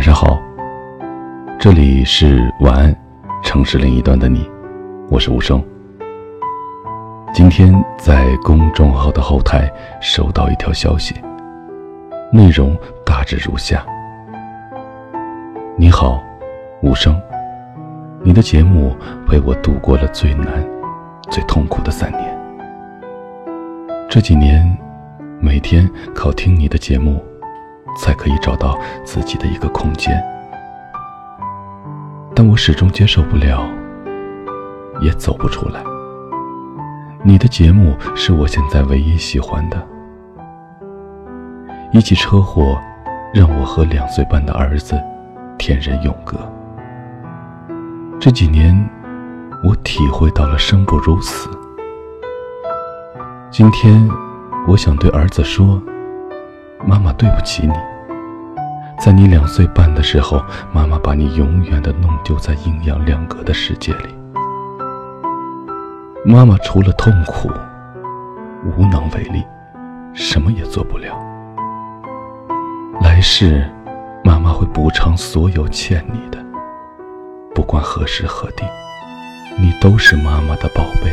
晚上好，这里是晚安城市另一端的你，我是无声。今天在公众号的后台收到一条消息，内容大致如下：你好，无声，你的节目陪我度过了最难、最痛苦的三年。这几年，每天靠听你的节目。才可以找到自己的一个空间，但我始终接受不了，也走不出来。你的节目是我现在唯一喜欢的。一起车祸，让我和两岁半的儿子天人永隔。这几年，我体会到了生不如死。今天，我想对儿子说。妈妈对不起你，在你两岁半的时候，妈妈把你永远的弄丢在阴阳两隔的世界里。妈妈除了痛苦，无能为力，什么也做不了。来世，妈妈会补偿所有欠你的，不管何时何地，你都是妈妈的宝贝。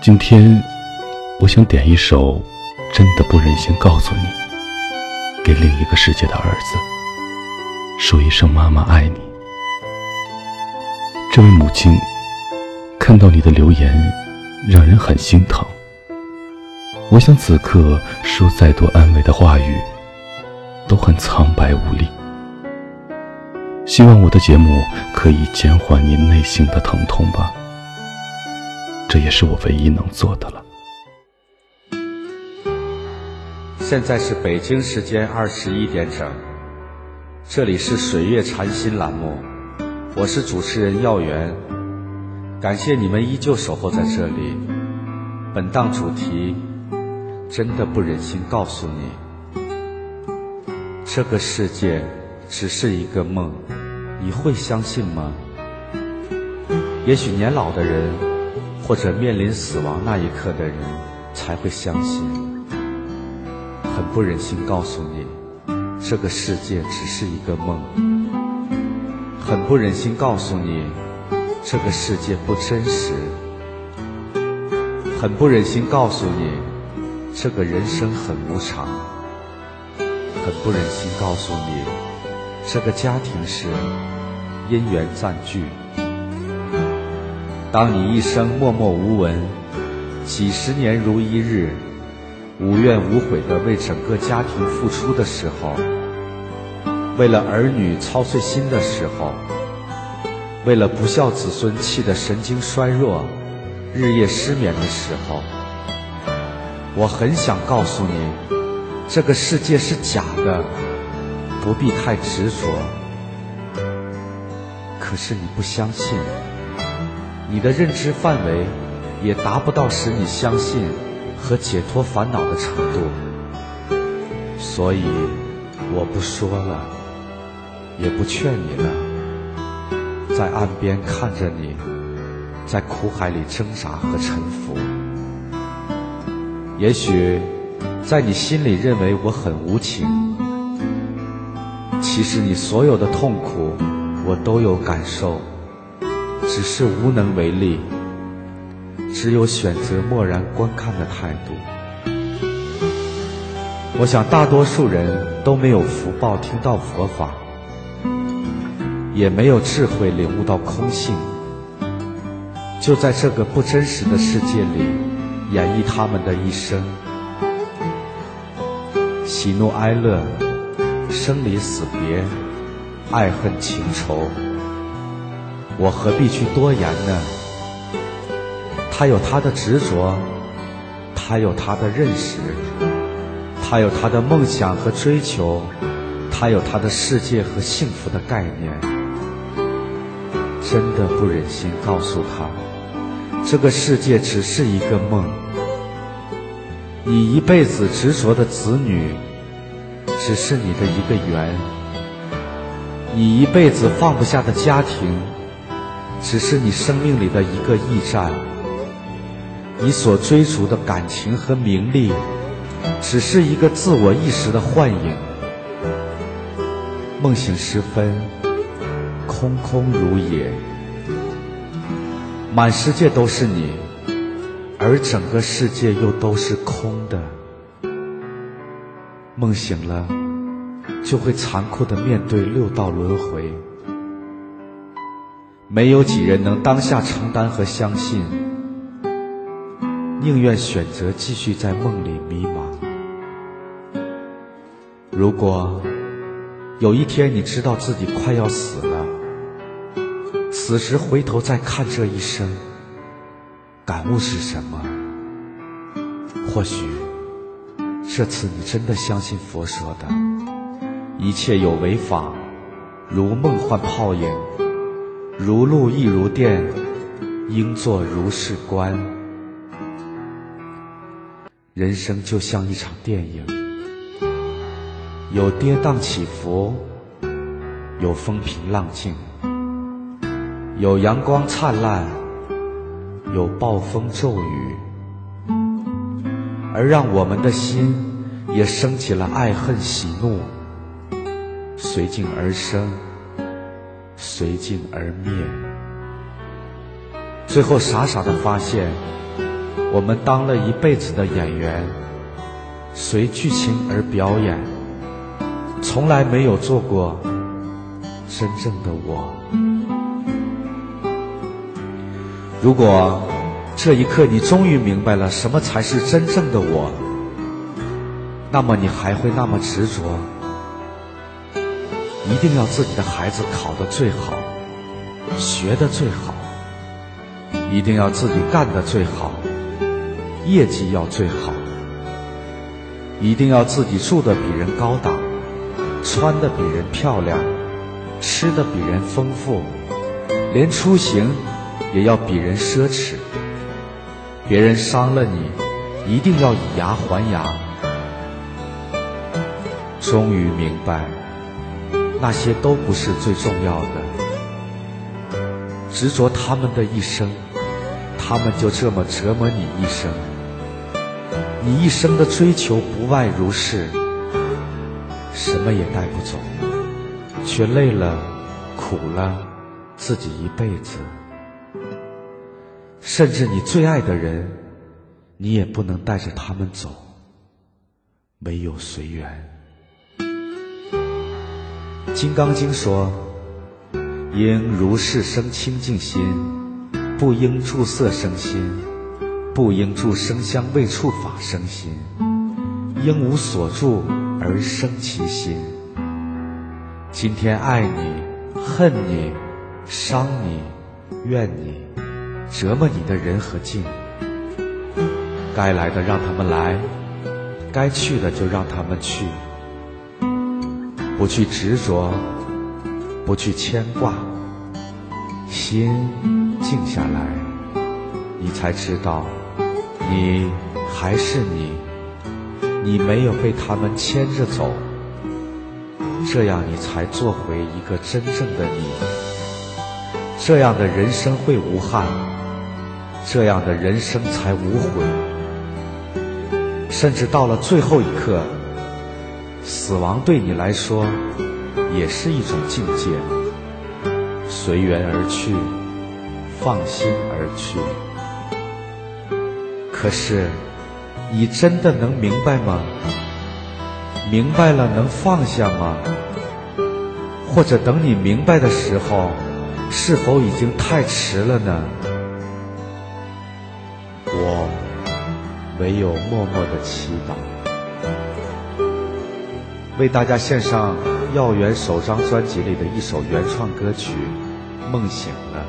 今天，我想点一首。真的不忍心告诉你，给另一个世界的儿子说一声“妈妈爱你”。这位母亲看到你的留言，让人很心疼。我想此刻说再多安慰的话语，都很苍白无力。希望我的节目可以减缓您内心的疼痛吧，这也是我唯一能做的了。现在是北京时间二十一点整，这里是水月禅心栏目，我是主持人耀元，感谢你们依旧守候在这里。本档主题，真的不忍心告诉你，这个世界只是一个梦，你会相信吗？也许年老的人，或者面临死亡那一刻的人，才会相信。很不忍心告诉你，这个世界只是一个梦。很不忍心告诉你，这个世界不真实。很不忍心告诉你，这个人生很无常。很不忍心告诉你，这个家庭是因缘暂聚。当你一生默默无闻，几十年如一日。无怨无悔地为整个家庭付出的时候，为了儿女操碎心的时候，为了不孝子孙气得神经衰弱、日夜失眠的时候，我很想告诉你，这个世界是假的，不必太执着。可是你不相信，你的认知范围也达不到使你相信。和解脱烦恼的程度，所以我不说了，也不劝你了，在岸边看着你，在苦海里挣扎和沉浮。也许在你心里认为我很无情，其实你所有的痛苦我都有感受，只是无能为力。只有选择漠然观看的态度。我想，大多数人都没有福报听到佛法，也没有智慧领悟到空性，就在这个不真实的世界里演绎他们的一生，喜怒哀乐，生离死别，爱恨情仇，我何必去多言呢？他有他的执着，他有他的认识，他有他的梦想和追求，他有他的世界和幸福的概念。真的不忍心告诉他，这个世界只是一个梦。你一辈子执着的子女，只是你的一个缘；你一辈子放不下的家庭，只是你生命里的一个驿站。你所追逐的感情和名利，只是一个自我意识的幻影。梦醒时分，空空如也，满世界都是你，而整个世界又都是空的。梦醒了，就会残酷的面对六道轮回。没有几人能当下承担和相信，宁愿选择继续在梦里迷茫。如果有一天你知道自己快要死了，此时回头再看这一生，感悟是什么？或许这次你真的相信佛说的，一切有为法，如梦幻泡影。如露亦如电，应作如是观。人生就像一场电影，有跌宕起伏，有风平浪静，有阳光灿烂，有暴风骤雨，而让我们的心也升起了爱恨喜怒，随境而生。随境而灭，最后傻傻的发现，我们当了一辈子的演员，随剧情而表演，从来没有做过真正的我。如果这一刻你终于明白了什么才是真正的我，那么你还会那么执着？一定要自己的孩子考得最好，学得最好，一定要自己干得最好，业绩要最好，一定要自己住的比人高档，穿的比人漂亮，吃的比人丰富，连出行也要比人奢侈。别人伤了你，一定要以牙还牙。终于明白。那些都不是最重要的，执着他们的一生，他们就这么折磨你一生。你一生的追求不外如是，什么也带不走，却累了、苦了自己一辈子。甚至你最爱的人，你也不能带着他们走，唯有随缘。《金刚经》说：“应如是生清净心，不应住色生心，不应住声香味触法生心，应无所住而生其心。今天爱你、恨你、伤你、怨你、折磨你的人和境，该来的让他们来，该去的就让他们去。”不去执着，不去牵挂，心静下来，你才知道，你还是你，你没有被他们牵着走，这样你才做回一个真正的你，这样的人生会无憾，这样的人生才无悔，甚至到了最后一刻。死亡对你来说也是一种境界，随缘而去，放心而去。可是，你真的能明白吗？明白了能放下吗？或者等你明白的时候，是否已经太迟了呢？我唯有默默的祈祷。为大家献上耀元首张专辑里的一首原创歌曲《梦醒了》。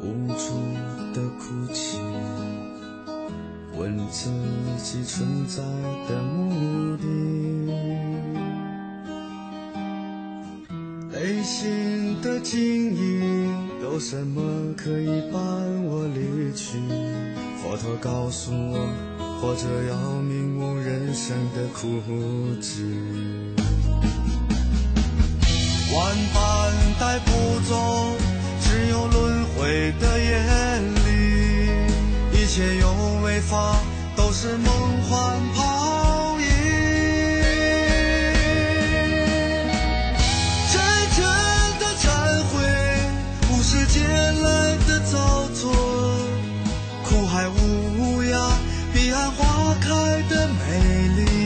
无助的哭泣，问自己存在的目的。内心的晶莹，有什么可以伴我离去？佛陀告诉我，活着要明悟人生的苦汁。万般带不走，一切有为法都是梦幻泡影。真诚的忏悔，不是借来的造作，苦海无涯，彼岸花开的美丽。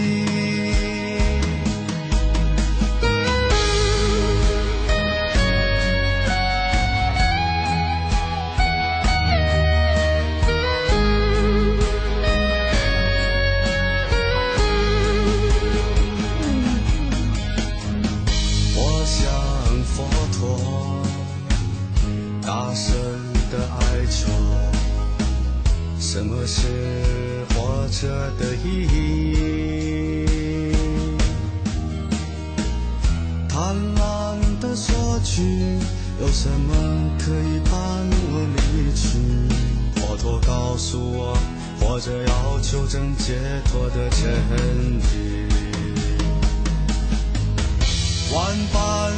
什么是活着的意义？贪婪的索取，有什么可以伴我离去？佛陀告诉我，活着要求证解脱的真理。万般